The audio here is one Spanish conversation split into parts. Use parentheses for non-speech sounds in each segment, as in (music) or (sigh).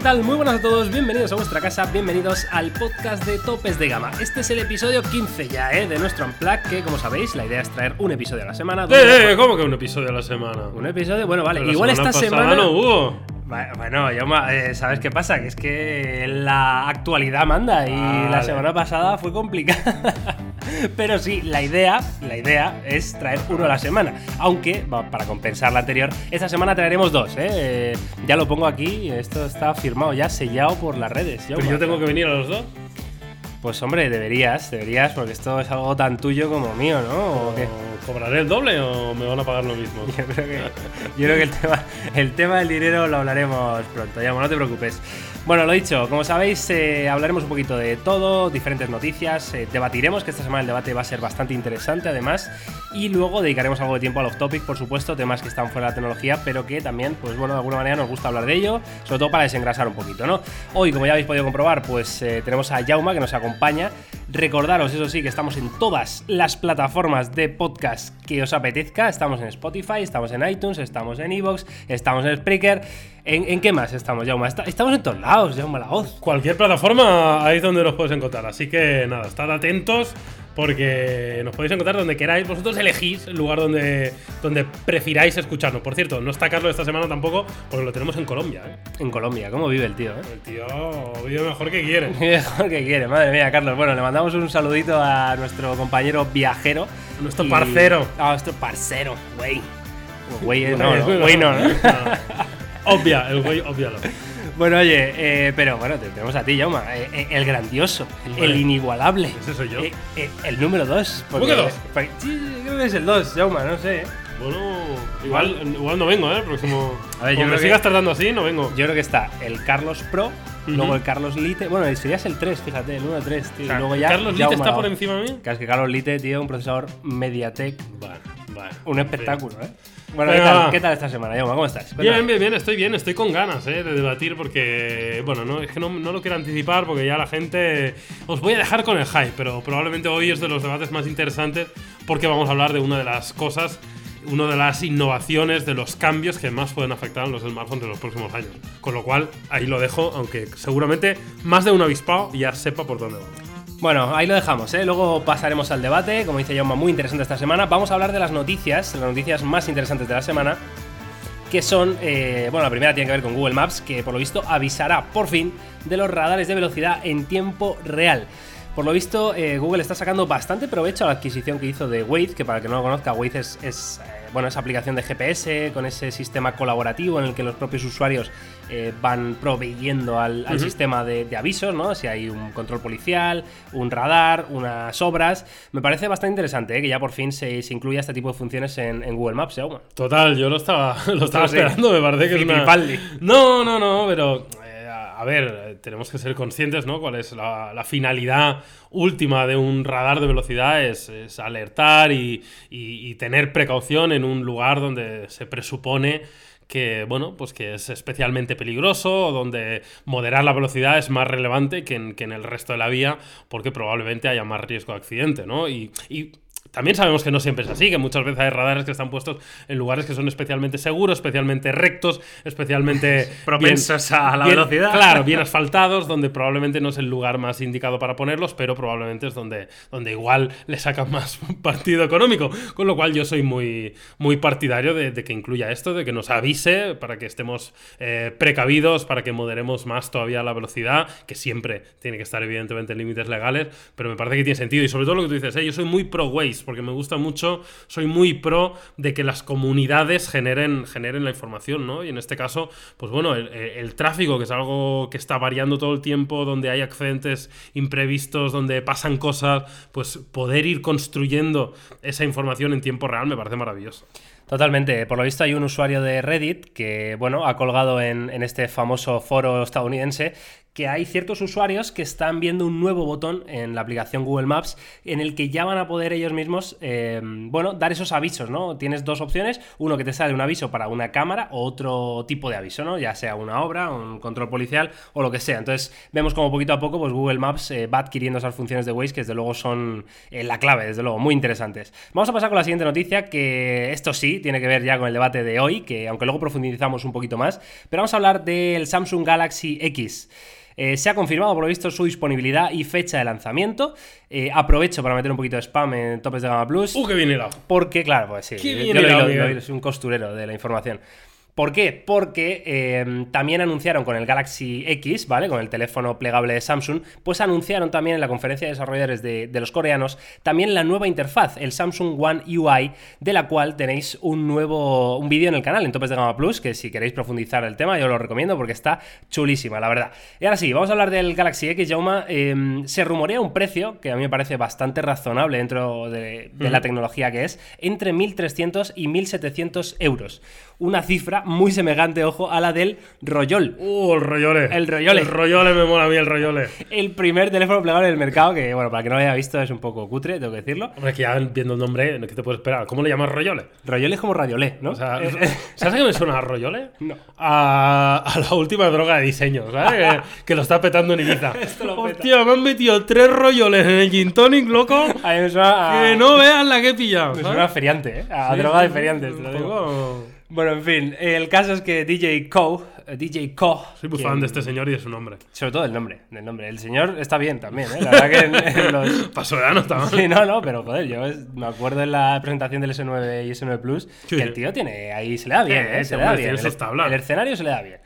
¿Qué tal? Muy buenas a todos, bienvenidos a vuestra casa, bienvenidos al podcast de Topes de Gama. Este es el episodio 15 ya, ¿eh? De nuestro Unplug, que como sabéis, la idea es traer un episodio a la semana. Eh, eh, ¿cómo que un episodio a la semana? Un episodio, bueno, vale, Pero la igual esta pasada semana... no hubo. Bueno, Yauma, eh, ¿sabes qué pasa? Que es que la actualidad manda y la Vale. semana pasada fue complicada. (laughs) Pero sí, la idea, la idea es traer uno a la semana. Aunque, para compensar la anterior, esta semana traeremos dos, ¿eh? Ya lo pongo aquí, esto está firmado ya, sellado por las redes. Pero Yauma. yo tengo que venir a los dos. Pues hombre, deberías, deberías, porque esto es algo tan tuyo como mío, ¿no? ¿O ¿Cobraré el doble o me van a pagar lo mismo? (laughs) Yo creo que, yo creo que el, tema, el tema del dinero lo hablaremos pronto, ya, no te preocupes. Bueno, lo dicho, como sabéis, eh, hablaremos un poquito de todo, diferentes noticias, eh, debatiremos, que esta semana el debate va a ser bastante interesante además, y luego dedicaremos algo de tiempo al off-topic, por supuesto, temas que están fuera de la tecnología, pero que también, pues bueno, de alguna manera nos gusta hablar de ello, sobre todo para desengrasar un poquito, ¿no? Hoy, como ya habéis podido comprobar, pues eh, tenemos a Jauma que nos acompaña. Recordaros, eso sí, que estamos en todas las plataformas de podcast que os apetezca. Estamos en Spotify, estamos en iTunes, estamos en Evox, estamos en Spreaker. ¿En, en qué más estamos, Jauma? Estamos en todos lados, Jauma la voz. Cualquier plataforma ahí es donde nos puedes encontrar. Así que nada, estad atentos porque nos podéis encontrar donde queráis. Vosotros elegís el lugar donde, donde prefiráis escucharnos. Por cierto, no está Carlos esta semana tampoco porque lo tenemos en Colombia. ¿eh? En Colombia, ¿cómo vive el tío? eh? El tío vive mejor que quiere. (laughs) Mejor que quiere, madre mía, Carlos. Bueno, le mandamos un saludito a nuestro compañero viajero. Nuestro Y- parcero. A nuestro parcero, güey. Güey, no, (laughs) no, güey no, ¿no? (laughs) Obvia, el güey, obvialo. Bueno, oye, eh, pero bueno, te tenemos a ti, Jauma. eh, eh, el grandioso, el inigualable. Ese soy yo. Eh, eh, el número 2. ¿Cómo que dos? Sí, creo que es el 2, Jauma, no sé. Bueno, igual, igual no vengo, ¿eh? El próximo. A ver, yo creo que- sigas tratando así, no vengo. Yo creo que está el Carlos Pro, luego el Carlos Lite. Bueno, serías el 3, fíjate, el 1 3, tío. O sea, y luego ya. ¿Carlos Lite está por encima de mí? Claro, es que Carlos Lite, tío, un procesador Mediatek. Vale, vale. Un espectáculo, ¿eh? Bueno, ¿qué tal, qué tal esta semana, Jauma? ¿Cómo estás? Bien, Cuéntame. bien, bien, estoy bien, estoy con ganas eh, de debatir porque, bueno, no, es que no, no lo quiero anticipar porque ya la gente... Os voy a dejar con el hype, pero probablemente hoy es de los debates más interesantes porque vamos a hablar de una de las cosas, una de las innovaciones, de los cambios que más pueden afectar a los smartphones en los próximos años. Con lo cual, ahí lo dejo, aunque seguramente más de un avispado ya sepa por dónde vamos. Bueno, ahí lo dejamos, ¿eh? Luego pasaremos al debate, como dice Jauma, muy interesante esta semana. Vamos a hablar de las noticias, las noticias más interesantes de la semana, que son, eh, bueno, la primera tiene que ver con Google Maps, que por lo visto avisará por fin de los radares de velocidad en tiempo real. Por lo visto, eh, Google está sacando bastante provecho a la adquisición que hizo de Waze, que para el que no lo conozca, Waze es, es, eh, bueno, esa aplicación de GPS con ese sistema colaborativo en el que los propios usuarios eh, van proveyendo al, al sistema de, de avisos, ¿no? Si hay un control policial, un radar, unas obras. Me parece bastante interesante ¿eh? que ya por fin se, se incluya este tipo de funciones en, en Google Maps, ¿eh? Total, yo lo estaba, (laughs) lo estaba Sí. esperando, me parece que es una... No, no, no, pero a ver, tenemos que ser conscientes, ¿no? Cuál es la, finalidad última de un radar de velocidad, es, alertar y, tener precaución en un lugar donde se presupone que bueno, pues que es especialmente peligroso, donde moderar la velocidad es más relevante que en, que en el resto de la vía, porque probablemente haya más riesgo de accidente, ¿no? Y también sabemos que no siempre es así, que muchas veces hay radares que están puestos en lugares que son especialmente seguros, especialmente rectos, especialmente (laughs) Propensos a la bien- velocidad. Claro, bien (laughs) asfaltados, donde probablemente no es el lugar más indicado para ponerlos, pero probablemente es donde, donde igual le sacan más (laughs) partido económico. Con lo cual yo soy muy, muy partidario de, de que incluya esto, de que nos avise para que estemos eh, precavidos, para que moderemos más todavía la velocidad, que siempre tiene que estar evidentemente en límites legales, pero me parece que tiene sentido. Y sobre todo lo que tú dices, eh, yo soy muy pro Porque me gusta mucho, soy muy pro de que las comunidades generen, generen la información, ¿no? Y en este caso, pues bueno, el, tráfico, que es algo que está variando todo el tiempo, donde hay accidentes imprevistos, donde pasan cosas, pues poder ir construyendo esa información en tiempo real me parece maravilloso. Totalmente. Por lo visto hay un usuario de Reddit que, bueno, ha colgado en este famoso foro estadounidense que hay ciertos usuarios que están viendo un nuevo botón en la aplicación Google Maps en el que ya van a poder ellos mismos, eh, bueno, dar esos avisos, ¿no? Tienes dos opciones, uno que te sale un aviso para una cámara o otro tipo de aviso, ¿no? Ya sea una obra, un control policial o lo que sea. Entonces vemos como poquito a poco pues Google Maps eh, va adquiriendo esas funciones de Waze que desde luego son eh, la clave, desde luego, muy interesantes. Vamos a pasar con la siguiente noticia que esto sí tiene que ver ya con el debate de hoy, que aunque luego profundizamos un poquito más, pero vamos a hablar del Samsung Galaxy X. Eh, se ha confirmado, por lo visto, su disponibilidad y fecha de lanzamiento. Eh, aprovecho para meter un poquito de spam en topes de gama plus. ¡Uh, qué bien! Porque, claro, pues sí, Qué bien yo lo soy un costurero de la información. ¿Por qué? Porque eh, también anunciaron con el Galaxy X, ¿vale? Con el teléfono plegable de Samsung, pues anunciaron también en la conferencia de desarrolladores de, de los coreanos también la nueva interfaz, el Samsung One UI, de la cual tenéis un nuevo un vídeo en el canal en Topes de Gama Plus, que si queréis profundizar el tema yo lo recomiendo porque está chulísima, la verdad. Y ahora sí, vamos a hablar del Galaxy X, Jauma. Eh, se rumorea un precio que a mí me parece bastante razonable dentro de, de la tecnología que es, entre 1.300 y 1.700 euros. Una cifra muy semejante, ojo, a la del Royol. ¡Uh, el rollole! El rollole. El rollole me mola a mí, el rollole. El primer teléfono plegable del mercado, que bueno, para que no lo haya visto es un poco cutre, tengo que decirlo. Hombre, que ya viendo el nombre, ¿qué te puedes esperar? ¿Cómo le llamas rollole? Royol es como Radiolé, ¿no? O sea, Eh, ¿sabes a qué me suena a rollole? No. A, a la última droga de diseño, ¿sabes? que, que lo está petando en Ibiza. (laughs) Esto lo peta. Hostia, me han metido tres rolloles en el gin tonic, loco. (laughs) a mí me suena a, Que no veas la que he pillado. me suena a feriante, ¿eh? A Sí, droga de feriantes, te lo digo. poco- Bueno, en fin, el caso es que DJ Co, eh, DJ Co, Soy muy fan de este señor y de su nombre. sobre todo el nombre, del nombre. El señor está bien también, ¿eh? La verdad que en, en los... (laughs) Paso de no está mal. (laughs) Sí, no, no, pero joder, yo es- me acuerdo en la presentación del S9 y S9 Plus Sí. que el tío tiene ahí, se le da bien, Sí, ¿eh? Se le da bien. El, el escenario se le da bien.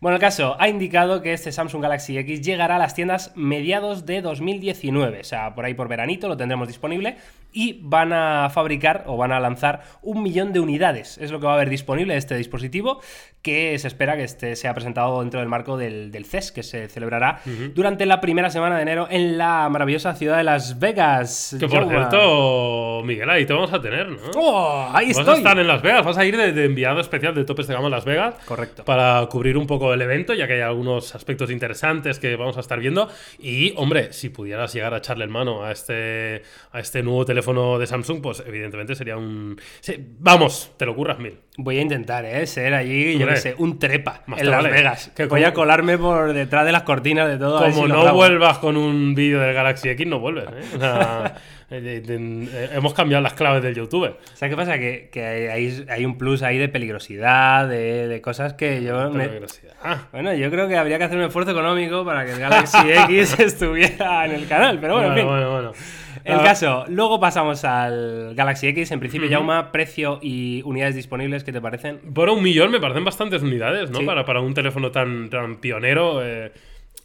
Bueno, el caso ha indicado que este Samsung Galaxy X llegará a las tiendas mediados de 2019, o sea, por ahí por veranito lo tendremos disponible y van a fabricar o van a lanzar un millón de unidades. Es lo que va a haber disponible este dispositivo que se espera que este sea presentado dentro del marco del, del CES que se celebrará durante la primera semana de enero en la maravillosa ciudad de Las Vegas. Que por cierto, Miguel, ahí te vamos a tener, ¿no? ¡Oh! Ahí Vas a estoy. estar en Las Vegas, vas a ir de, de enviado especial de Topes de Gama a Las Vegas. Correcto. Para cubrir un poco el evento, ya que hay algunos aspectos interesantes que vamos a estar viendo. Y, hombre, si pudieras llegar a echarle en mano a este, a este nuevo teléfono de Samsung, pues evidentemente sería un. sí, vamos, te lo curras mil. Voy a intentar, ¿eh? Ser allí, yo qué sé, un trepa más en Las vale. Vegas. Que Voy como- a colarme por detrás de las cortinas de todo. Como si no vuelvas con un vídeo del Galaxy X, no vuelves. ¿eh? O sea, (laughs) eh, eh, hemos cambiado las claves del YouTube. ¿Sabes qué pasa? Que, que hay, hay un plus ahí de peligrosidad, de, de cosas que yo... me- Peligrosidad. Ah, Bueno, yo creo que habría que hacer un esfuerzo económico para que el Galaxy (laughs) X estuviera en el canal, pero bueno, en fin. bueno, bueno. El Ah, caso, luego pasamos al Galaxy X. En principio, Yauma, precio y unidades disponibles, ¿qué te parecen? Por un millón me parecen bastantes unidades, ¿no? Sí. Para, para un teléfono tan, tan pionero. eh,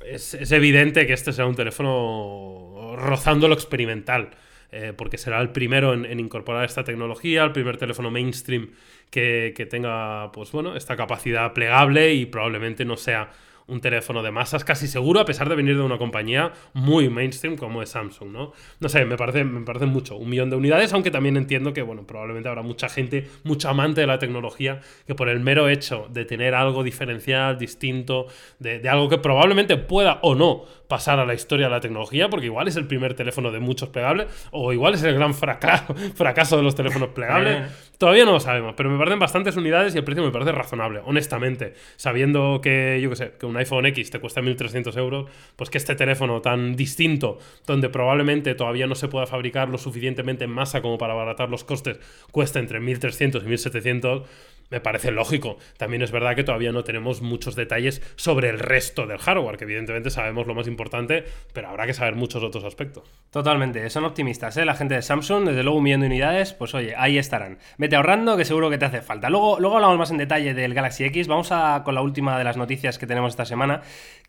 es, es evidente que este será un teléfono rozando lo experimental. Eh, porque será el primero en, en incorporar esta tecnología, el primer teléfono mainstream que, que tenga, pues bueno, esta capacidad plegable y probablemente no sea un teléfono de masas casi seguro, a pesar de venir de una compañía muy mainstream como es Samsung, ¿no? No sé, me parece, me parece mucho, un millón de unidades, aunque también entiendo que, bueno, probablemente habrá mucha gente, mucho amante de la tecnología, que por el mero hecho de tener algo diferencial, distinto, de, de algo que probablemente pueda o no pasar a la historia de la tecnología, porque igual es el primer teléfono de muchos plegables, o igual es el gran fracaso, (laughs) fracaso de los teléfonos plegables. Todavía no lo sabemos, pero me parecen bastantes unidades y el precio me parece razonable, honestamente. Sabiendo que, yo qué sé, que un iPhone X te cuesta 1.300 euros, pues que este teléfono tan distinto, donde probablemente todavía no se pueda fabricar lo suficientemente en masa como para abaratar los costes, cuesta entre 1.300 y 1.700, me parece lógico. También es verdad que todavía no tenemos muchos detalles sobre el resto del hardware, que evidentemente sabemos lo más importante, pero habrá que saber muchos otros aspectos. Totalmente, son optimistas, ¿eh? La gente de Samsung, desde luego un unidades, pues oye, ahí estarán. Vete ahorrando, que seguro que te hace falta. Luego, luego hablamos más en detalle del Galaxy X. Vamos a con la última de las noticias que tenemos esta semana,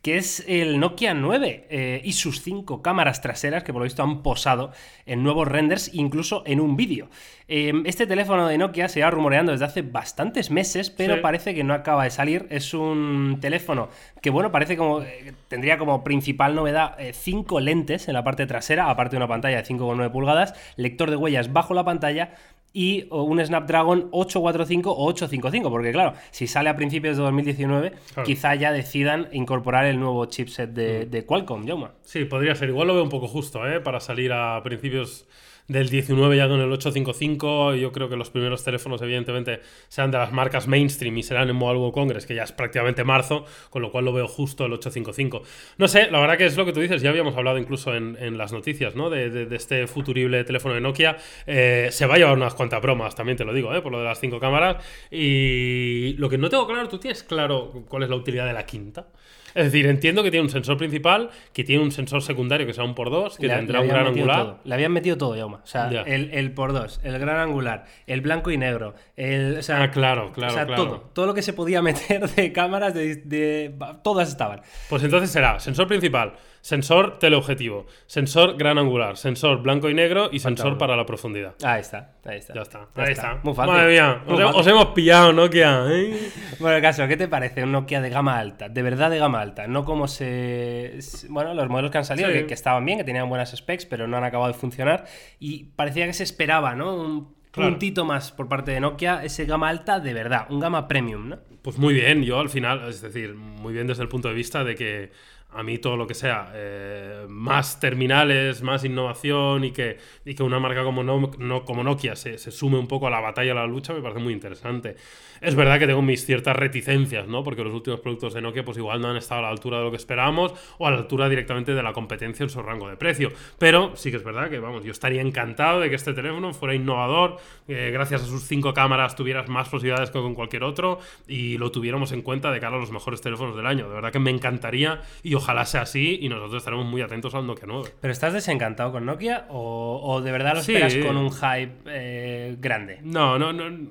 que es el Nokia 9 eh, y sus cinco cámaras traseras que por lo visto han posado en nuevos renders, incluso en un vídeo. Eh, este teléfono de Nokia se ha rumoreando desde hace bastantes meses, pero Sí. parece que no acaba de salir. Es un teléfono que, bueno, parece como eh, tendría como principal novedad eh, cinco lentes en la parte trasera, aparte de una pantalla de 5,9 pulgadas, lector de huellas bajo la pantalla y un Snapdragon 845 o 855, porque claro, si sale a principios de 2019, Claro. quizá ya decidan incorporar el nuevo chipset de, de Qualcomm, Jauma. Sí, podría ser. Igual lo veo un poco justo, ¿eh? Para salir a principios del 19 ya con el 855. Yo creo que los primeros teléfonos, evidentemente, serán de las marcas mainstream y serán en Mobile World Congress, que ya es prácticamente marzo, con lo cual lo veo justo el 855. No sé, la verdad que es lo que tú dices, ya habíamos hablado incluso en, en las noticias, ¿no? De, de- de este futurible teléfono de Nokia. Eh, se va a llevar unas cuantas bromas, también te lo digo, ¿eh? Por lo de las cinco cámaras. Y lo que no tengo claro, tú tienes claro cuál es la utilidad de la quinta. Es decir, entiendo que tiene un sensor principal, que tiene un sensor secundario que sea un por dos, que Le- tendrá le un gran angular. todo. Le habían metido todo, Jauma. O sea, el, el por dos, el gran angular, el blanco y negro, el, o sea, Ah, claro, claro, o sea, claro. todo. Todo lo que se podía (laughs) meter de cámaras, de, de- todas estaban. Pues entonces será sensor principal, sensor teleobjetivo, sensor gran angular, sensor blanco y negro y sensor para la profundidad. Ahí está, ahí está. Ya está, Ya ahí está. está. Muy fácil. Madre mía, os, he- fácil. os hemos pillado, Nokia. ¿eh? (laughs) Bueno, el caso, ¿qué te parece un Nokia de gama alta? De verdad de gama alta, no como se... Bueno, los modelos que han salido, Sí. que, que estaban bien, que tenían buenas specs, pero no han acabado de funcionar. Y parecía que se esperaba, ¿no? Un Claro. puntito más por parte de Nokia, ese gama alta de verdad, un gama premium, ¿no? Pues muy bien, yo al final, es decir, muy bien desde el punto de vista de que a mí todo lo que sea eh, más terminales, más innovación y que, y que una marca como, no, no- como Nokia se, se sume un poco a la batalla, a la lucha, me parece muy interesante. Es verdad que tengo mis ciertas reticencias, ¿no? Porque los últimos productos de Nokia pues igual no han estado a la altura de lo que esperábamos o a la altura directamente de la competencia en su rango de precio. Pero sí que es verdad que, vamos, yo estaría encantado de que este teléfono fuera innovador, que gracias a sus cinco cámaras tuvieras más posibilidades que con cualquier otro y lo tuviéramos en cuenta de cara a los mejores teléfonos del año. De verdad que me encantaría y ojalá sea así y nosotros estaremos muy atentos al Nokia 9. ¿Pero estás desencantado con Nokia o, o de verdad lo Sí. esperas con un hype eh, grande? No, no, no.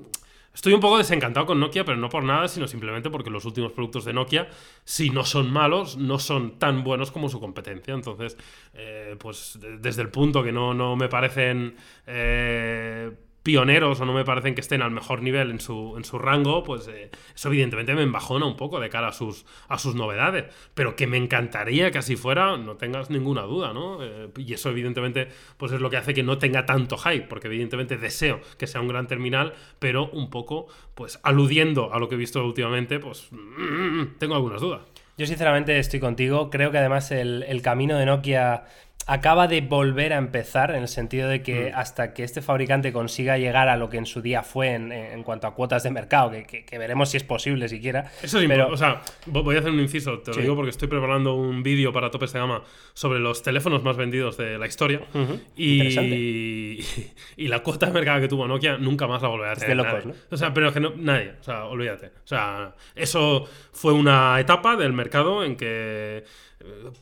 Estoy un poco desencantado con Nokia, pero no por nada, sino simplemente porque los últimos productos de Nokia, si no son malos, no son tan buenos como su competencia. Entonces, eh, pues de- desde el punto que no, no me parecen eh, pioneros o no me parecen que estén al mejor nivel en su, en su rango, pues eh, eso evidentemente me embajona un poco de cara a sus, a sus novedades. Pero que me encantaría que así fuera, no tengas ninguna duda, ¿no? Eh, y eso evidentemente pues es lo que hace que no tenga tanto hype, porque evidentemente deseo que sea un gran terminal, pero un poco pues aludiendo a lo que he visto últimamente, pues mm, tengo algunas dudas. Yo sinceramente estoy contigo. Creo que además el, el camino de Nokia acaba de volver a empezar en el sentido de Mm. que hasta que este fabricante consiga llegar a lo que en su día fue en, en cuanto a cuotas de mercado, que, que- que veremos si es posible siquiera. Eso es pero. O sea, vo- voy a hacer un inciso, te lo Sí. digo porque estoy preparando un vídeo para topes de gama sobre los teléfonos más vendidos de la historia. Ujú, Y, (laughs) y la cuota de mercado que tuvo Nokia nunca más la volverá a Es de tener. locos. O sea, pero es que no, nadie. O sea, olvídate. O sea, eso fue una etapa del mercado en que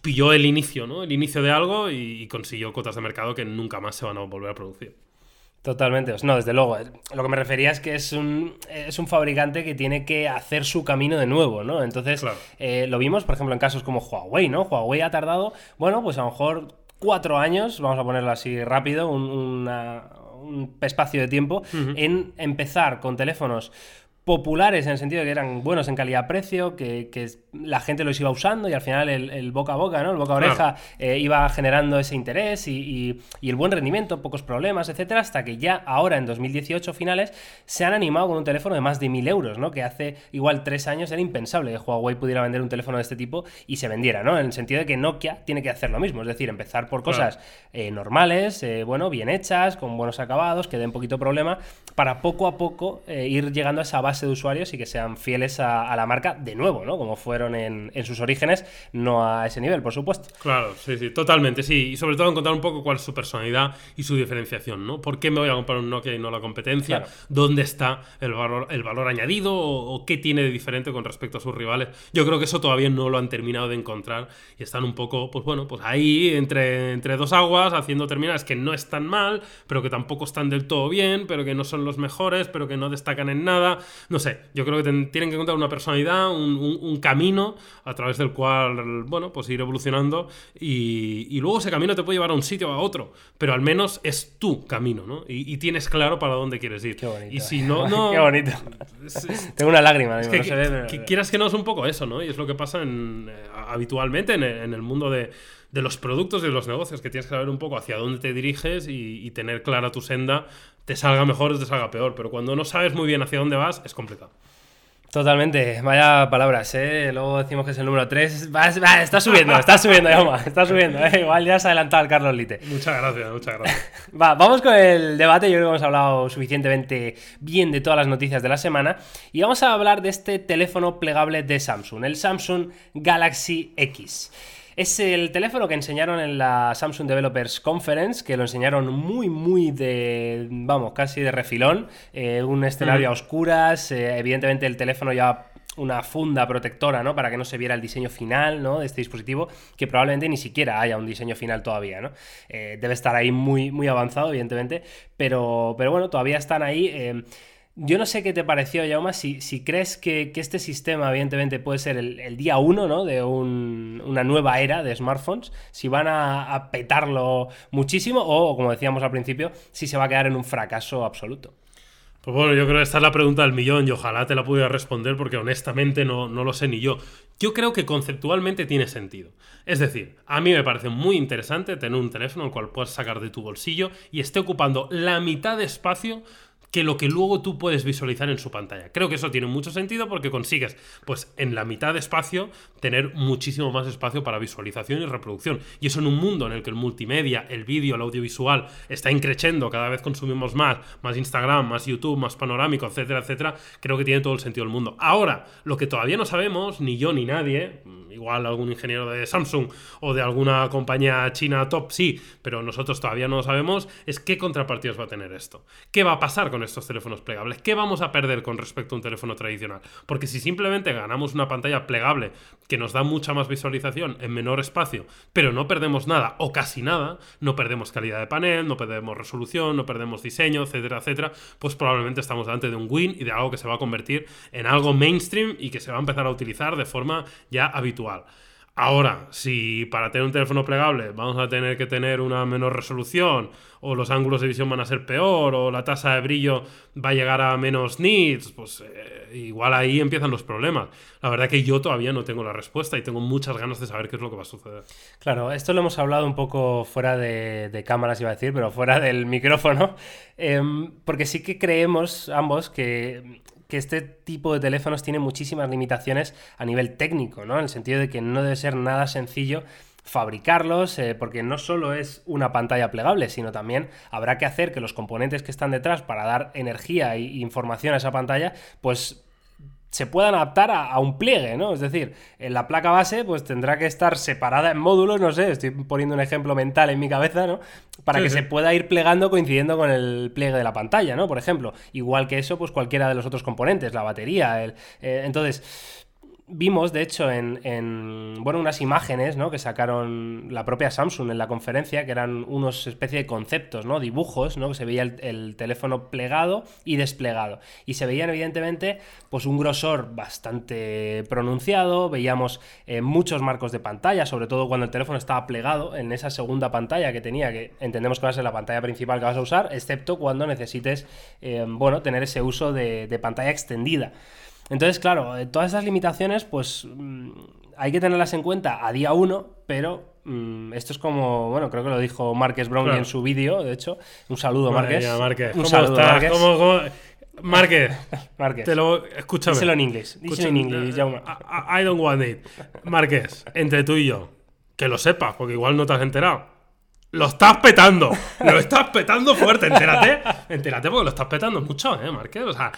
pilló el inicio, ¿no? El inicio de algo y, y consiguió cotas de mercado que nunca más se van a volver a producir. Totalmente, no, desde luego. Lo que me refería es que es un, es un fabricante que tiene que hacer su camino de nuevo, ¿no? Entonces, Claro. eh, lo vimos, por ejemplo, en casos como Huawei, ¿no? Huawei ha tardado, bueno, pues a lo mejor cuatro años, vamos a ponerlo así rápido, un, una- un espacio de tiempo, en empezar con teléfonos populares en el sentido de que eran buenos en calidad-precio, que, que la gente los iba usando y al final el, el boca a boca, ¿no? El boca a oreja Claro. eh, iba generando ese interés y, y- y el buen rendimiento, pocos problemas, etcétera, hasta que ya ahora en 2018 finales se han animado con un teléfono de más de 1000 euros, ¿no? Que hace igual tres años era impensable que Huawei pudiera vender un teléfono de este tipo y se vendiera, ¿no? En el sentido de que Nokia tiene que hacer lo mismo, es decir, empezar por Claro. cosas eh, normales, eh, bueno, bien hechas, con buenos acabados, que den poquito problema, para poco a poco ir llegando a esa base base de usuarios y que sean fieles a, a la marca de nuevo, ¿no? Como fueron en, en, sus orígenes, no a ese nivel, por supuesto. Claro, sí, sí, totalmente, sí. Y sobre todo encontrar un poco cuál es su personalidad y su diferenciación, ¿no? ¿Por qué me voy a comprar un Nokia y no la competencia? Claro. ¿Dónde está el valor, el valor añadido o, o, qué tiene de diferente con respecto a sus rivales? Yo creo que eso todavía no lo han terminado de encontrar y están un poco, pues bueno, pues ahí entre, entre dos aguas, haciendo terminales que no están mal, pero que tampoco están del todo bien, pero que no son los mejores, pero que no destacan en nada. No sé, yo creo que ten, tienen que encontrar una personalidad, un, un, un, camino a través del cual, bueno, pues ir evolucionando y, y, luego ese camino te puede llevar a un sitio o a otro, pero al menos es tu camino, ¿no? Y, y tienes claro para dónde quieres ir. Qué bonito. Y si no, (laughs) no... Qué bonito. (laughs) Tengo una lágrima. Es que, no se ve, pero... que, quieras que no es un poco eso, ¿no? Y es lo que pasa en, eh, habitualmente en el, en el mundo de, de, los productos y de los negocios, que tienes que saber un poco hacia dónde te diriges y, y, tener clara tu senda, te salga mejor o te salga peor, pero cuando no sabes muy bien hacia dónde vas, es complicado. Totalmente, vaya palabras, ¿eh? Luego decimos que es el número 3. Va, va, está subiendo, está subiendo, Yoma, está subiendo. ¿eh? Igual ya se ha adelantado al Carlos Lite. Muchas gracias, muchas gracias. (laughs) va, vamos con el debate. Yo creo que hemos hablado suficientemente bien de todas las noticias de la semana. Y vamos a hablar de este teléfono plegable de Samsung, el Samsung Galaxy X. Es el teléfono que enseñaron en la Samsung Developers Conference, que lo enseñaron muy, muy de, vamos, casi de refilón. Eh, un escenario mm. a oscuras, eh, evidentemente el teléfono ya una funda protectora, ¿no? Para que no se viera el diseño final, ¿no? De este dispositivo, que probablemente ni siquiera haya un diseño final todavía, ¿no? Eh, debe estar ahí muy, muy avanzado, evidentemente, pero, pero bueno, todavía están ahí. Eh, yo no sé qué te pareció, Yauma, si, si crees que, este sistema, evidentemente, puede ser el, día uno ¿no? de un, una nueva era de smartphones, si van a, a, petarlo muchísimo o, como decíamos al principio, si se va a quedar en un fracaso absoluto. Pues bueno, yo creo que esta es la pregunta del millón y ojalá te la pudiera responder porque honestamente no, no lo sé ni yo. Yo creo que conceptualmente tiene sentido. Es decir, a mí me parece muy interesante tener un teléfono el cual puedas sacar de tu bolsillo y esté ocupando la mitad de espacio que lo que luego tú puedes visualizar en su pantalla. Creo que eso tiene mucho sentido porque consigues, pues en la mitad de espacio, tener muchísimo más espacio para visualización y reproducción. Y eso en un mundo en el que el multimedia, el vídeo, el audiovisual está increciendo, cada vez consumimos más, más Instagram, más YouTube, más panorámico, etcétera, etcétera, creo que tiene todo el sentido del mundo. Ahora, lo que todavía no sabemos, ni yo ni nadie, igual algún ingeniero de Samsung o de alguna compañía china top, sí, pero nosotros todavía no lo sabemos, es qué contrapartidas va a tener esto. ¿Qué va a pasar con estos teléfonos plegables. ¿Qué vamos a perder con respecto a un teléfono tradicional? Porque si simplemente ganamos una pantalla plegable que nos da mucha más visualización en menor espacio, pero no perdemos nada o casi nada, no perdemos calidad de panel, no perdemos resolución, no perdemos diseño, etcétera, etcétera, pues probablemente estamos delante de un win y de algo que se va a convertir en algo mainstream y que se va a empezar a utilizar de forma ya habitual. Ahora, si para tener un teléfono plegable vamos a tener que tener una menor resolución, o los ángulos de visión van a ser peor, o la tasa de brillo va a llegar a menos nits, pues eh, igual ahí empiezan los problemas. La verdad que yo todavía no tengo la respuesta y tengo muchas ganas de saber qué es lo que va a suceder. Claro, esto lo hemos hablado un poco fuera de, cámaras, iba a decir, pero fuera del micrófono, eh, porque sí que creemos ambos que que este tipo de teléfonos tiene muchísimas limitaciones a nivel técnico, ¿no? En el sentido de que no debe ser nada sencillo fabricarlos, eh, porque no solo es una pantalla plegable, sino también habrá que hacer que los componentes que están detrás para dar energía e información a esa pantalla, pues se puedan adaptar a, a, un pliegue, ¿no? Es decir, en la placa base pues tendrá que estar separada en módulos, no sé, estoy poniendo un ejemplo mental en mi cabeza, ¿no? Para sí, que sí. se pueda ir plegando coincidiendo con el pliegue de la pantalla, ¿no? Por ejemplo, igual que eso, pues cualquiera de los otros componentes, la batería, el, eh, entonces vimos, de hecho, en, en, bueno, unas imágenes ¿no? que sacaron la propia Samsung en la conferencia, que eran unos especie de conceptos, ¿no? dibujos, ¿no? que se veía el, el, teléfono plegado y desplegado. Y se veían, evidentemente, pues un grosor bastante pronunciado, veíamos eh, muchos marcos de pantalla, sobre todo cuando el teléfono estaba plegado en esa segunda pantalla que tenía, que entendemos que va a ser la pantalla principal que vas a usar, excepto cuando necesites, eh, bueno, tener ese uso de pantalla extendida. Entonces, claro, eh, todas esas limitaciones, pues mmm, hay que tenerlas en cuenta a día uno, pero mmm, esto es como, bueno, creo que lo dijo Márquez Brownlee claro. en su vídeo, de hecho. Un saludo, Márquez. Un ¿Cómo saludo? Márquez. ¿Cómo, cómo... Márquez, (laughs) Márquez. Te lo, escúchame. Díselo en inglés. Díselo en inglés. I, I don't want it. Márquez, entre tú y yo, que lo sepas, porque igual no te has enterado. Lo estás petando. Lo estás petando fuerte. Entérate. Entérate porque lo estás petando mucho, ¿eh, Márquez? O sea,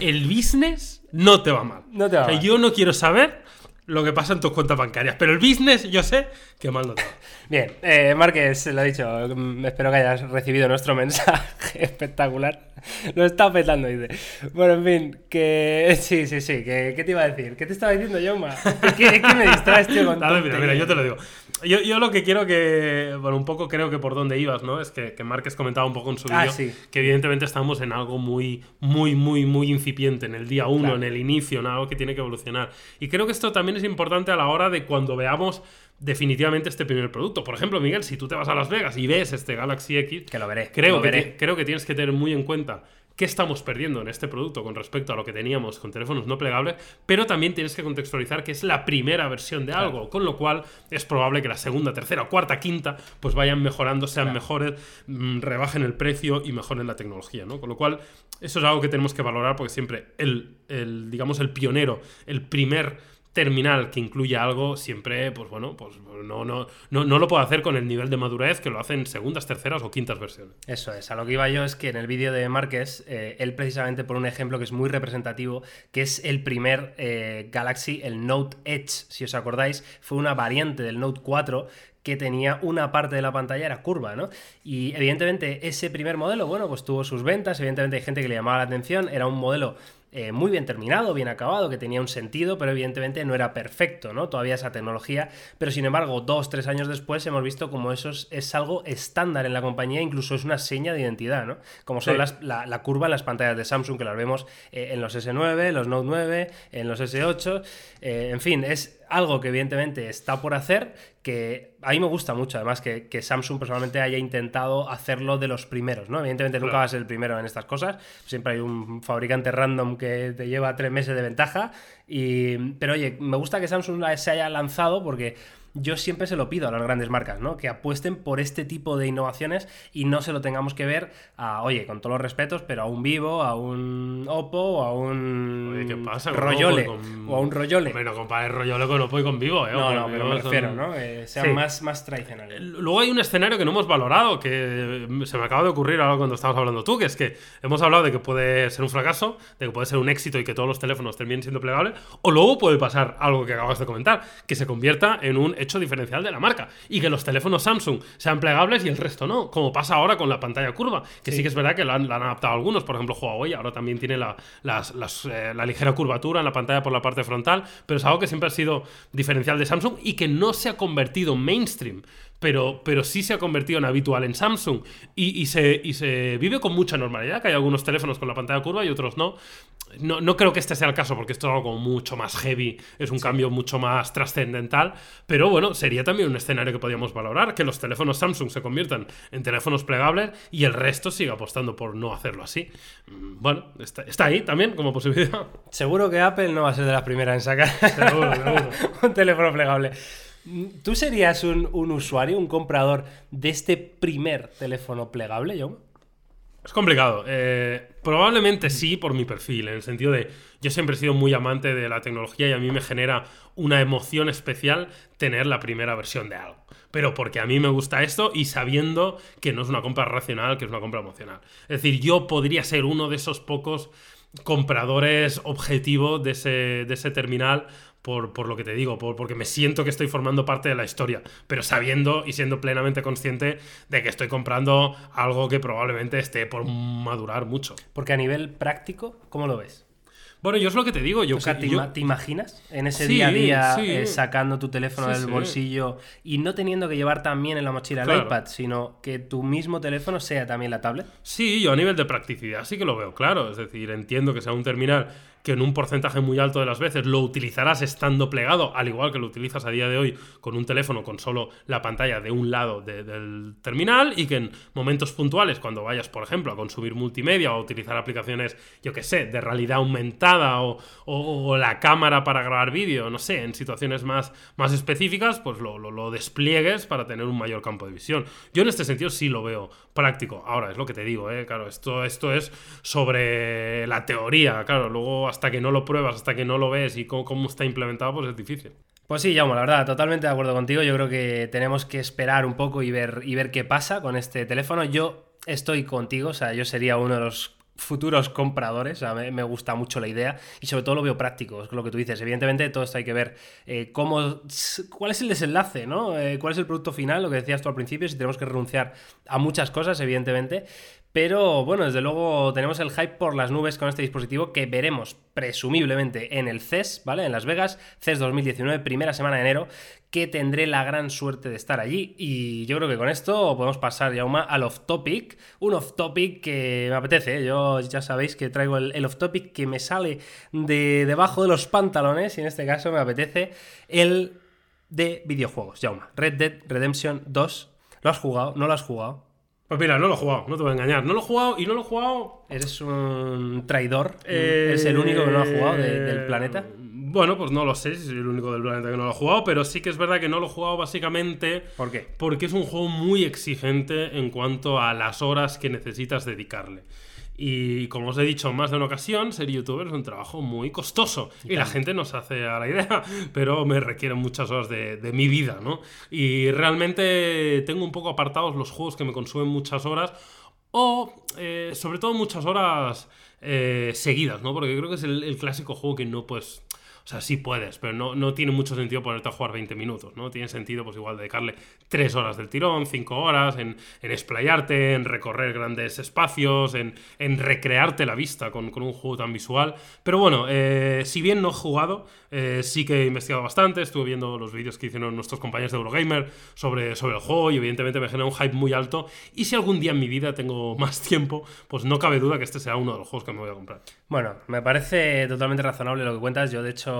el business no te va mal. No te va O sea, mal. Yo no quiero saber lo que pasa en tus cuentas bancarias, pero el business yo sé que mal no te va. (laughs) Bien, eh, Márquez, lo he dicho, mm, espero que hayas recibido nuestro mensaje (laughs) espectacular. Lo está petando, dice. Bueno, en fin, que... (laughs) Sí, sí, sí, que, ¿qué te iba a decir? ¿Qué te estaba diciendo, Yoma? ¿Qué, qué me distraes, tío, con Dale, mira, mira, yo te lo digo. Yo, yo lo que quiero que. Bueno, un poco creo que por donde ibas, ¿no? Es que, que Márquez comentaba un poco en su Ah, vídeo sí. que evidentemente estamos en algo muy, muy, muy, muy incipiente, en el día uno, Claro. en el inicio, en algo que tiene que evolucionar. Y creo que esto también es importante a la hora de cuando veamos definitivamente este primer producto. Por ejemplo, Miguel, si tú te vas a Las Vegas y ves este Galaxy X, Que lo veré, creo, lo que, veré. creo que tienes que tener muy en cuenta qué estamos perdiendo en este producto con respecto a lo que teníamos con teléfonos no plegables, pero también tienes que contextualizar que es la primera versión de algo, con lo cual es probable que la segunda, tercera, cuarta, quinta, pues vayan mejorando, sean mejores, mm, rebajen el precio y mejoren la tecnología, ¿no? Con lo cual, eso es algo que tenemos que valorar porque siempre el, el digamos, el pionero, el primer terminal que incluya algo siempre, pues bueno, pues no, no, no, no lo puedo hacer con el nivel de madurez que lo hacen segundas, terceras o quintas versiones. Eso es, a lo que iba yo es que en el vídeo de Márquez, eh, él precisamente por un ejemplo que es muy representativo, que es el primer eh, Galaxy, el Note Edge, si os acordáis, fue una variante del Note 4 que tenía una parte de la pantalla era curva, ¿no? Y evidentemente ese primer modelo, bueno, pues tuvo sus ventas, evidentemente hay gente que le llamaba la atención, era un modelo eh, muy bien terminado, bien acabado, que tenía un sentido, pero evidentemente no era perfecto, ¿no? Todavía esa tecnología, pero sin embargo, dos, tres años después hemos visto como eso es, es algo estándar en la compañía, incluso es una seña de identidad, ¿no? Como son Sí. las, la, la curva en las pantallas de Samsung, que las vemos eh, en los S9, los Note 9, en los S8, eh, en fin, es algo que evidentemente está por hacer, que a mí me gusta mucho, además, que, que Samsung personalmente haya intentado hacerlo de los primeros, ¿no? Evidentemente nunca Claro. va a ser el primero en estas cosas, siempre hay un fabricante random que te lleva tres meses de ventaja, y, pero oye, me gusta que Samsung se haya lanzado porque yo siempre se lo pido a las grandes marcas, ¿no? Que apuesten por este tipo de innovaciones y no se lo tengamos que ver a, oye, con todos los respetos, pero a un Vivo, a un Oppo o a un Oye, ¿qué pasa? Con- o a un Rollole. Hombre, no compares Rollole con Oppo y con Vivo, ¿eh? no, no, pero me son- refiero, ¿no? Eh, sean Sí. más, más tradicionales. Luego hay un escenario que no hemos valorado, que se me acaba de ocurrir ahora cuando estabas hablando tú, que es que hemos hablado de que puede ser un fracaso, de que puede ser un éxito y que todos los teléfonos terminen siendo plegables, o luego puede pasar algo que acabas de comentar, que se convierta en un hecho diferencial de la marca y que los teléfonos Samsung sean plegables y el resto no, como pasa ahora con la pantalla curva, que sí, que es verdad que la han, la han adaptado algunos, por ejemplo Huawei ahora también tiene la, las- las, eh, la ligera curvatura en la pantalla por la parte frontal, pero es algo que siempre ha sido diferencial de Samsung y que no se ha convertido en mainstream pero, pero sí se ha convertido en habitual en Samsung y, y se, y se vive con mucha normalidad, que hay algunos teléfonos con la pantalla curva y otros no. No, no creo que este sea el caso, porque esto es algo como mucho más heavy, es un cambio mucho más trascendental, pero bueno, sería también un escenario que podríamos valorar, que los teléfonos Samsung se conviertan en teléfonos plegables y el resto siga apostando por no hacerlo así. Mm, Bueno, está, está ahí también como posibilidad. Seguro que Apple no va a ser de las primeras en sacar Seguro, seguro. (laughs) un teléfono plegable. ¿Tú serías un, un usuario, un comprador de este primer teléfono plegable, John? Es complicado. Eh, probablemente sí por mi perfil, en el sentido de yo siempre he sido muy amante de la tecnología y a mí me genera una emoción especial tener la primera versión de algo. Pero porque a mí me gusta esto y sabiendo que no es una compra racional, que es una compra emocional. Es decir, yo podría ser uno de esos pocos compradores objetivo de ese, de ese terminal por, por, lo que te digo, por, porque me siento que estoy formando parte de la historia, pero sabiendo y siendo plenamente consciente de que estoy comprando algo que probablemente esté por madurar mucho. Porque a nivel práctico, ¿cómo lo ves? Bueno, yo es lo que te digo. Yo, o sea, ¿te, yo- ima- te imaginas en ese Sí, día a día sí. eh, sacando tu teléfono Sí, del bolsillo y no teniendo que llevar también en la mochila el iPad, sino que tu mismo teléfono sea también la tablet? Sí, yo a nivel de practicidad sí que lo veo claro. Es decir, entiendo que sea un terminal que en un porcentaje muy alto de las veces lo utilizarás estando plegado, al igual que lo utilizas a día de hoy con un teléfono con solo la pantalla de un lado de- del terminal y que en momentos puntuales, cuando vayas, por ejemplo, a consumir multimedia o a utilizar aplicaciones, yo que sé, de realidad aumentada o, o- la cámara para grabar vídeo, no sé, en situaciones más, más específicas, pues lo, lo- lo despliegues para tener un mayor campo de visión. Yo en este sentido sí lo veo práctico. Ahora, es lo que te digo, ¿eh? claro, esto, esto es sobre la teoría, claro, luego hasta que no lo pruebas, hasta que no lo ves y cómo, cómo está implementado, pues es difícil. Pues sí, Jaume, la verdad, totalmente de acuerdo contigo. Yo creo que tenemos que esperar un poco y ver, y ver qué pasa con este teléfono. Yo estoy contigo, o sea, yo sería uno de los futuros compradores. Sea, me, me gusta mucho la idea y sobre todo lo veo práctico, es lo que tú dices. Evidentemente, todo esto hay que ver eh, cómo, cuál es el desenlace, ¿no? Eh, cuál es el producto final, lo que decías tú al principio, si tenemos que renunciar a muchas cosas, evidentemente. Pero bueno, desde luego tenemos el hype por las nubes con este dispositivo que veremos presumiblemente en el CES, ¿vale? En Las Vegas, CES 2019, primera semana de enero, que tendré la gran suerte de estar allí. Y yo creo que con esto podemos pasar ya al off topic. Un off topic que me apetece. ¿eh? Yo ya sabéis que traigo el, off topic que me sale de debajo de los pantalones. Y en este caso me apetece el de videojuegos. Jauma, Red Dead Redemption 2. ¿Lo has jugado? ¿No lo has jugado? Pues mira, no lo he jugado, no te voy a engañar. No lo he jugado y no lo he jugado. Eres un traidor. ¿Es el único que no lo ha jugado del planeta? Bueno, pues no lo sé si soy el único del planeta que no lo ha jugado, pero sí que es verdad que no lo he jugado básicamente. ¿Por qué? Porque es un juego muy exigente en cuanto a las horas que necesitas dedicarle. Y como os he dicho más de una ocasión, ser youtuber es un trabajo muy costoso. Y, la gente no se hace a la idea, (laughs) pero me requiere muchas horas de, mi vida, ¿no? Y realmente tengo un poco apartados los juegos que me consumen muchas horas. O, eh, sobre todo, muchas horas eh, seguidas, ¿no? Porque creo que es el, el clásico juego que no puedes o sea, sí puedes, pero no, no tiene mucho sentido ponerte a jugar 20 minutos, ¿no? Tiene sentido, pues igual, dedicarle 3 horas del tirón, 5 horas, en, en explayarte, en recorrer grandes espacios, en, en recrearte la vista con, con, un juego tan visual. Pero bueno, eh, si bien no he jugado, eh, sí que he investigado bastante, estuve viendo los vídeos que hicieron nuestros compañeros de Eurogamer sobre, sobre el juego y evidentemente me genera un hype muy alto. Y si algún día en mi vida tengo (laughs) más tiempo, pues no cabe duda que este será uno de los juegos que me voy a comprar. Bueno, me parece totalmente razonable lo que cuentas. Yo, de hecho,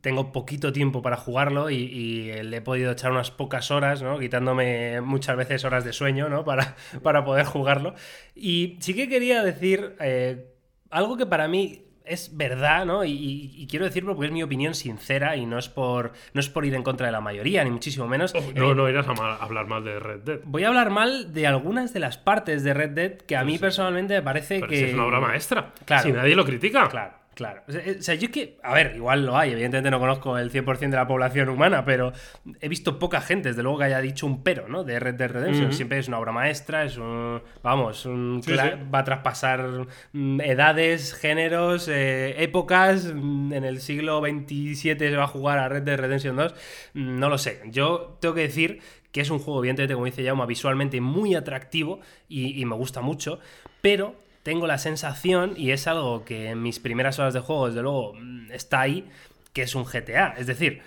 tengo poquito tiempo para jugarlo y, le he podido echar unas pocas horas, ¿no? Quitándome muchas veces horas de sueño, ¿no? (laughs) Para, para poder jugarlo. Y sí que quería decir eh, algo que para mí es verdad, ¿no? Y, quiero decirlo porque es mi opinión sincera y no es por no es por ir en contra de la mayoría, ni muchísimo menos. no, eh, no irás a, hablar mal de Red Dead. Voy a hablar mal de algunas de las partes de Red Dead que a mí personalmente me parece que. Si es una obra maestra. Claro. Si nadie lo critica. Claro. Claro. O sea, yo es que, a ver, igual lo hay, evidentemente no conozco el 100% de la población humana, pero he visto poca gente, desde luego, que haya dicho un pero, ¿no? De Red Dead Redemption. Siempre es una obra maestra, es un. Vamos, va a traspasar mm, edades, géneros, eh, épocas. Mm, en el siglo XXVII se va a jugar a Red Dead Redemption 2. Mm, no lo sé. Yo tengo que decir que es un juego, evidentemente, como dice Jaume, visualmente muy atractivo y me gusta mucho, pero tengo la sensación, y es algo que en mis primeras horas de juego, desde luego, mm, está ahí, que es un GTA. Es decir,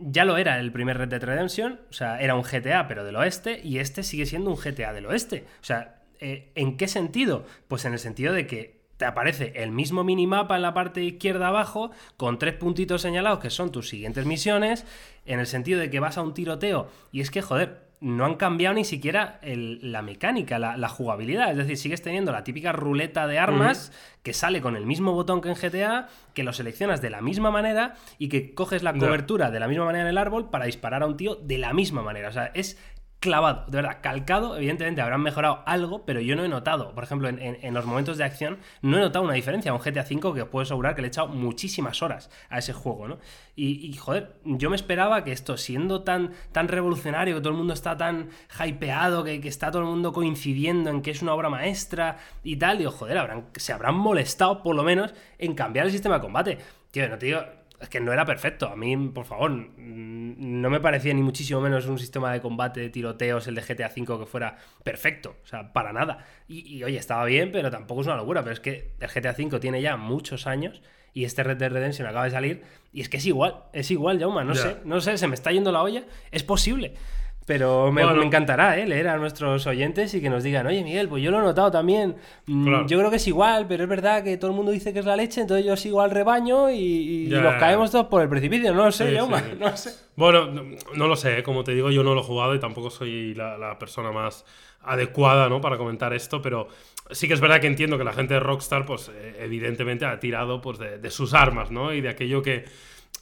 ya lo era el primer Red Dead Redemption, o sea, era un GTA pero del oeste, y este sigue siendo un GTA del oeste. O sea, eh, ¿en qué sentido? Pues en el sentido de que te aparece el mismo minimapa en la parte izquierda abajo, con tres puntitos señalados que son tus siguientes misiones, en el sentido de que vas a un tiroteo, y es que, joder, no han cambiado ni siquiera la mecánica, la, jugabilidad. Es decir, sigues teniendo la típica ruleta de armas que sale con el mismo botón que en GTA, que lo seleccionas de la misma manera y que coges la cobertura de la misma manera en el árbol para disparar a un tío de la misma manera. O sea, es clavado, de verdad, calcado. Evidentemente habrán mejorado algo, pero yo no he notado, por ejemplo, en, los momentos de acción, no he notado una diferencia. Un GTA V que os puedo asegurar que le he echado muchísimas horas a ese juego, ¿no? Y, joder, yo me esperaba que esto, siendo tan, tan revolucionario, que todo el mundo está tan hypeado, que, que, está todo el mundo coincidiendo en que es una obra maestra y tal, digo, joder, se habrán molestado por lo menos en cambiar el sistema de combate. Tío, no te digo, es que no era perfecto. A mí, por favor, no me parecía ni muchísimo menos un sistema de combate de tiroteos, el de GTA V, que fuera perfecto. O sea, para nada. Y, oye, estaba bien, pero tampoco es una locura. Pero es que el GTA V tiene ya muchos años y este Red Dead Redemption acaba de salir. Y es que es igual, es igual, Jauma. No sé, no sé, se me está yendo la olla. Es posible. Pero me, encantará ¿eh? leer a nuestros oyentes y que nos digan, oye Miguel, pues yo lo he notado también. Mm, yo creo que es igual, pero es verdad que todo el mundo dice que es la leche, entonces yo sigo al rebaño y, nos caemos todos por el precipicio. No lo sé, no sé. Bueno, no, lo sé, ¿eh? como te digo, yo no lo he jugado y tampoco soy la, persona más adecuada ¿no? para comentar esto, pero sí que es verdad que entiendo que la gente de Rockstar, pues eh, evidentemente ha tirado pues, de, de sus armas, ¿no? Y de aquello que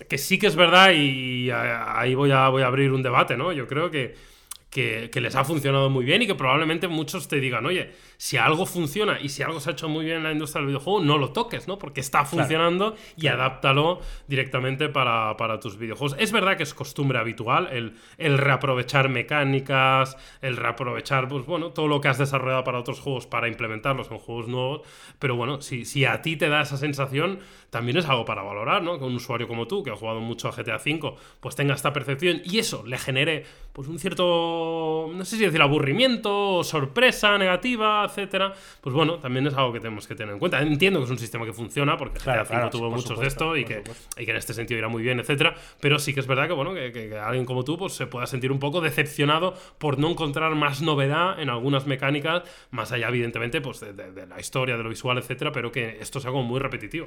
que sí que es verdad y ahí voy a, voy a abrir un debate, ¿no? Yo creo que, que, les ha funcionado muy bien y que probablemente muchos te digan, oye, si algo funciona y si algo se ha hecho muy bien en la industria del videojuego, no lo toques, ¿no? Porque está funcionando y adáptalo directamente para, para tus videojuegos. Es verdad que es costumbre habitual el, el reaprovechar mecánicas, el reaprovechar, pues bueno, todo lo que has desarrollado para otros juegos para implementarlos en juegos nuevos. Pero bueno, si, si a ti te da esa sensación, también es algo para valorar, ¿no? Que un usuario como tú, que ha jugado mucho a GTA V, pues tenga esta percepción y eso le genere, pues un cierto, no sé si decir aburrimiento, sorpresa negativa, etcétera. Pues bueno, también es algo que tenemos que tener en cuenta. Entiendo que es un sistema que funciona, porque Claro, GTA V claro, tuvo muchos de esto y que, y que en este sentido irá muy bien, etcétera. Pero sí que es verdad que, bueno, que, que- que alguien como tú pues, se pueda sentir un poco decepcionado por no encontrar más novedad en algunas mecánicas, más allá, evidentemente, pues de, de- de la historia, de lo visual, etcétera, pero que esto sea como muy repetitivo.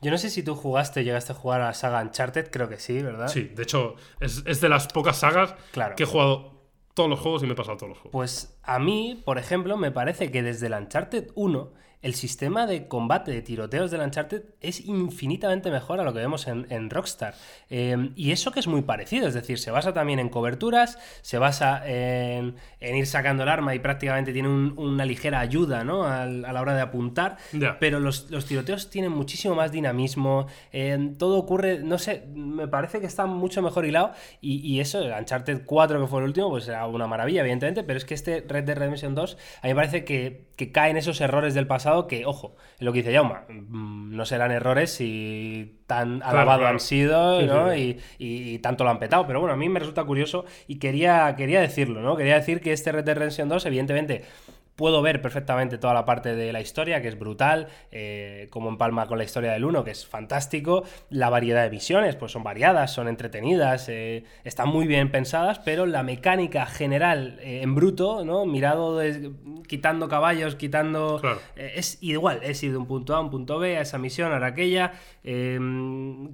Yo no sé si tú jugaste, llegaste a jugar a la saga Uncharted, creo que sí, ¿verdad? Sí, de hecho, es, es de las pocas sagas Claro. que he jugado todos los juegos y me he pasado todos los juegos. Pues a mí, por ejemplo, me parece que desde el Uncharted 1, el sistema de combate de tiroteos del Uncharted es infinitamente mejor a lo que vemos en, en Rockstar. Eh, y eso que es muy parecido, es decir, se basa también en coberturas, se basa en, en ir sacando el arma y prácticamente tiene un- una ligera ayuda ¿no? A la hora de apuntar. Pero los, los tiroteos tienen muchísimo más dinamismo, eh, todo ocurre, no sé, me parece que está mucho mejor hilado y, y eso, el Uncharted 4 que fue el último, pues era una maravilla, evidentemente, pero es que este Red Dead Redemption 2 a mí me parece que, que caen esos errores del pasado que, ojo, es lo que dice Jauma, mm, no serán errores si tan alabado claro. han sido Sí, ¿no? sí. Y, y- y tanto lo han petado, pero bueno, a mí me resulta curioso y quería, quería decirlo, ¿no? Quería decir que este Red Dead Redemption 2, evidentemente, puedo ver perfectamente toda la parte de la historia, que es brutal, eh, como empalma con la historia del 1, que es fantástico. La variedad de misiones, pues son variadas, son entretenidas, eh, están muy bien pensadas, pero la mecánica general eh, en bruto, ¿no? Mirado, de- quitando caballos, quitando... Claro. eh, es igual, es ir de un punto A a un punto B, a esa misión, ahora aquella, eh,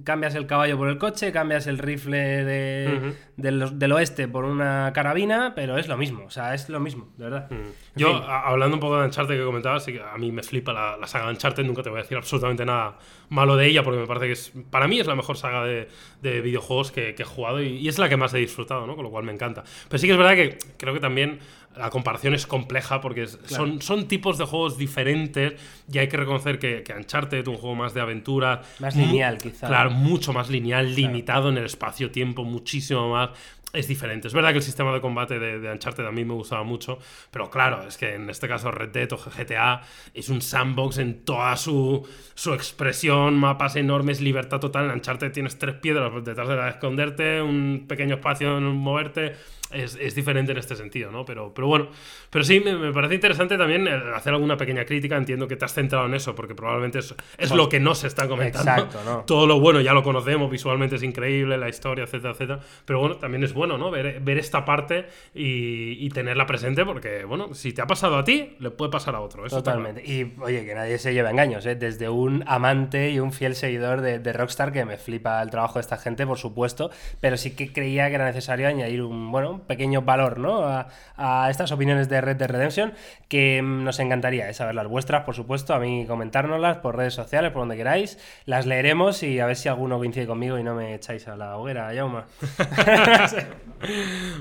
cambias el caballo por el coche, cambias el rifle de- del, del oeste por una carabina, pero es lo mismo, o sea, es lo mismo, de verdad. Yo, a- hablando un poco de Uncharted que comentabas, a mí me flipa la, la saga de Uncharted, nunca te voy a decir absolutamente nada malo de ella, porque me parece que es, para mí es la mejor saga de, de videojuegos que, que he jugado y, y es la que más he disfrutado, ¿no? Con lo cual me encanta. Pero sí que es verdad que creo que también la comparación es compleja porque es- son, son tipos de juegos diferentes y hay que reconocer que, que Uncharted, un juego más de aventura... Más lineal, quizá. Claro, mucho más lineal, limitado en el espacio-tiempo, muchísimo más. Es diferente. Es verdad que el sistema de combate de, de Uncharted a mí me gustaba mucho, pero claro, es que en este caso Red Dead o GTA es un sandbox en toda su, su expresión, mapas enormes, libertad total. En Uncharted tienes tres piedras detrás de la de esconderte, un pequeño espacio en moverte. Es, es diferente en este sentido, ¿no? Pero, pero bueno, pero sí, me, me parece interesante también el hacer alguna pequeña crítica. Entiendo que te has centrado en eso, porque probablemente es, es lo que no se está comentando. Exacto, ¿no? Todo lo bueno ya lo conocemos, visualmente es increíble, la historia, etcétera, etcétera. Pero bueno, también es bueno, ¿no? Ver, ver esta parte y, y tenerla presente, porque, bueno, si te ha pasado a ti, le puede pasar a otro. Eso Totalmente. Y oye, que nadie se lleva engaños, ¿eh? Desde un amante y un fiel seguidor de, de Rockstar, que me flipa el trabajo de esta gente, por supuesto, pero sí que creía que era necesario añadir un, bueno, un pequeño valor, ¿no? A, a estas opiniones de Red Dead Redemption, que mm, nos encantaría ¿eh? saber las vuestras, por supuesto, a mí comentárnoslas por redes sociales, por donde queráis, las leeremos y a ver si alguno coincide conmigo y no me echáis a la hoguera, Yauma. (laughs)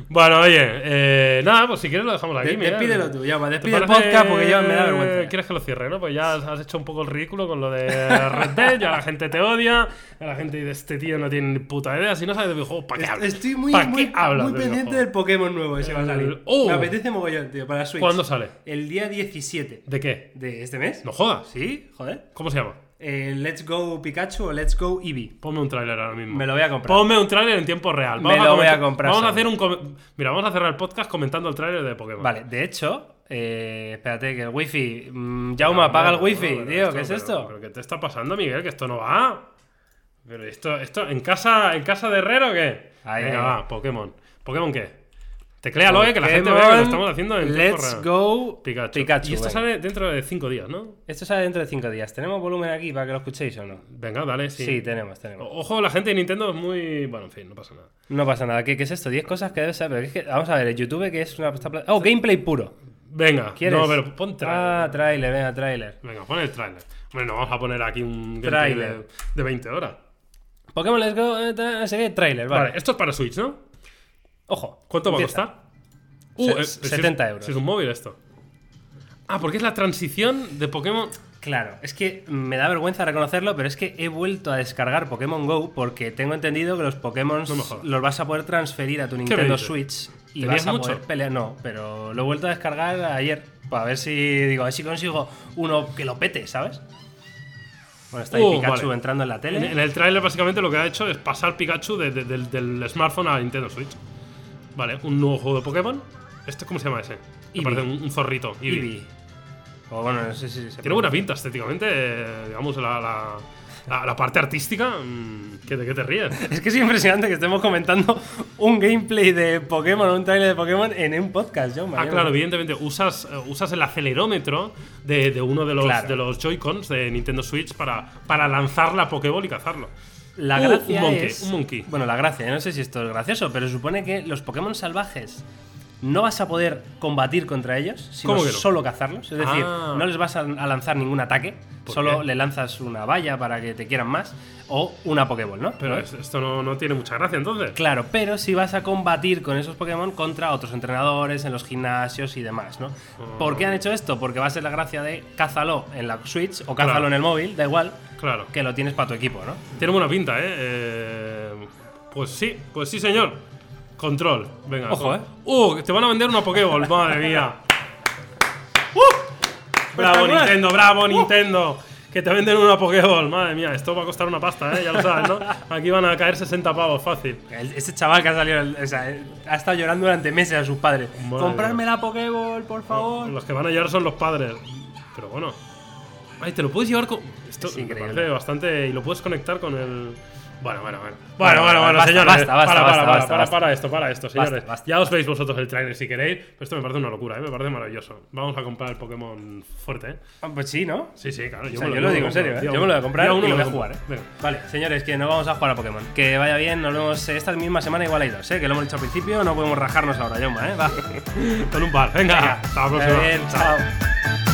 Bueno, oye, eh, nada, pues si quieres lo dejamos aquí. De- Miguel. despídelo tú, Yauma, ¿Te despide el podcast porque ya me da vergüenza. ¿Quieres que lo cierre, no? Pues ya has- hecho un poco el ridículo con lo de Red Dead, ya la gente te odia, ya la gente dice, este tío no tiene ni puta idea, si no sabes de videojuegos, ¿para qué hablas? Estoy muy, ¿Para muy, muy de pendiente videojuegos? Pokémon nuevo que se va a salir. ¡Oh! Me apetece mogollón, tío, para Switch. ¿Cuándo sale? El día 17 ¿De qué? de este mes. No jodas. Sí, joder. ¿Cómo se llama? Eh, Let's Go Pikachu o Let's Go Eevee. Ponme un tráiler ahora mismo. Me lo voy a comprar. Ponme un tráiler en tiempo real. Me lo voy a comprar, Vamos a hacer un... Mira, vamos a cerrar el podcast comentando el tráiler de Pokémon. Vale, de hecho, eh, espérate, que el wifi. Mm, Jauma, apaga el wifi, tío, ¿qué es pero- esto? ¿Pero qué te está pasando, Miguel? Que esto no va. Pero esto, esto, ¿en casa, en casa de Herrero o qué? Ahí, Venga, ahí. va, Pokémon. ¿Pokémon qué? Tecléalo, eh, que la gente vea que lo estamos haciendo en Let's. Go Pikachu. Pikachu. y esto venga. sale dentro de cinco días, ¿no? Esto sale dentro de 5 días. ¿Tenemos volumen aquí para que lo escuchéis o no? Venga, dale, sí. Sí, tenemos, tenemos. Ojo, la gente de Nintendo es muy. Bueno, en fin, no pasa nada. No pasa nada. ¿Qué, qué es esto? 10 cosas que debes saber. Es que, vamos a ver, el YouTube que es una. Oh, gameplay puro. Venga, ¿Quieres? no, pero pon tráiler. Ah, trailer, venga, trailer. Venga, pon el tráiler. Bueno, vamos a poner aquí un Tráiler. de, de 20 horas. Pokémon Let's Go, eh, no sé qué, trailer, vale. Vale. esto es para Switch, ¿no? Ojo. ¿Cuánto va a costar? Uh, Se- eh, si es- 70 euros. Si es un móvil esto. Ah, porque es la transición de Pokémon. Claro, es que me da vergüenza reconocerlo, pero es que he vuelto a descargar Pokémon Go porque tengo entendido que los Pokémon No los vas a poder transferir a tu Nintendo? Switch y ¿Tenías vas a mucho? poder pelear. No, pero lo he vuelto a descargar ayer para ver si digo, a ver si consigo uno que lo pete, ¿sabes? Bueno, está ahí Uh, Pikachu vale. entrando en la tele. En, en el tráiler básicamente lo que ha hecho es pasar Pikachu de- de- del, del smartphone a Nintendo Switch. Vale, un nuevo juego de Pokémon. ¿Este cómo se llama ese? Me Eevee. parece un, un zorrito. Eevee. Eevee. O bueno, no sé si se Tiene buena pinta estéticamente, eh, digamos, la, la, la- la parte artística. mm, ¿qué, ¿De qué te ríes? (laughs) Es que es impresionante que estemos comentando un gameplay de Pokémon, un trailer de Pokémon en un podcast, John. Ah, claro, evidentemente usas, eh, usas el acelerómetro de, de uno de los, Claro. de los Joy-Cons de Nintendo Switch para, para lanzar la Pokéball y cazarlo. La Uh, gracia un monkey, es. un monkey. Bueno, la gracia, no sé si esto es gracioso, pero supone que los Pokémon salvajes no vas a poder combatir contra ellos, sino solo cazarlos. Es decir, Ah. no les vas a, lanzar ningún ataque, ¿Por solo qué? le lanzas una valla para que te quieran más o una Pokéball, ¿no? Pero es- esto no, no tiene mucha gracia entonces. Claro, pero sí vas a combatir con esos Pokémon contra otros entrenadores en los gimnasios y demás, ¿no? ¿Por qué han hecho esto? Porque va a ser la gracia de cázalo en la Switch o cázalo Claro. en el móvil, da igual, Claro. que lo tienes para tu equipo, ¿no? Tiene buena pinta, ¿eh? Eh, Pues sí, pues sí, señor. Control. Venga. Ojo, con- ¿eh? ¡Uh! Te van a vender una Pokéball, (laughs) madre mía. ¡Uh! Bravo. Nintendo, bravo, Nintendo. Que te venden una Pokéball, madre mía. Esto va a costar una pasta, ¿eh? Ya lo sabes, ¿no? Aquí van a caer 60 pavos, fácil. El- Ese chaval que ha salido, o sea, eh, ha estado llorando durante meses a sus padres. Madre Comprarme mía. la Pokéball, por favor. Los que van a llorar son los padres. Pero bueno. Ay, te lo puedes llevar con. Esto Es me increíble. parece bastante. Y lo puedes conectar con el. Bueno, bueno, bueno. Bueno, Bueno, bueno, bueno, basta, señores. basta, basta, para, basta, para, para, basta, para, basta. para esto, para esto, señores. basta. Ya os veis vosotros el trailer si queréis. Pero esto me parece una locura, ¿eh? Me parece maravilloso. Vamos a comprar el Pokémon fuerte, ¿eh? Ah, Pues sí, ¿no? Sí, sí, claro. O sea, me yo lo digo en serio, ¿eh? Yo me uno. lo voy a comprar Día y uno lo voy a jugar, ¿eh? Venga. Vale, señores, que no vamos a jugar a Pokémon. Que vaya bien, nos vemos esta misma semana, igual hay dos, ¿eh? Que lo hemos dicho al principio, no podemos rajarnos ahora, Yoma, ¿eh? Va. (laughs) Con un par. Venga, hasta la próxima. bien, chao.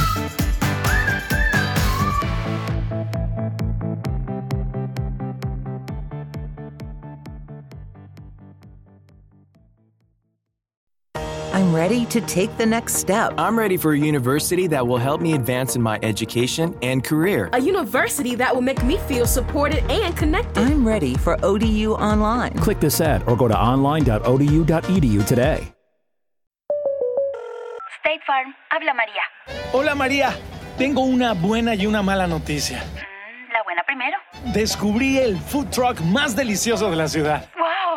Ready to take the next step. I'm ready for a university that will help me advance in my education and career. A university that will make me feel supported and connected. I'm ready for ODU Online. Click this ad or go to online.odu.edu today. State Farm, habla María. Hola María, tengo una buena y una mala noticia. Mm, La buena primero. Descubrí el food truck más delicioso de la ciudad. ¡Wow!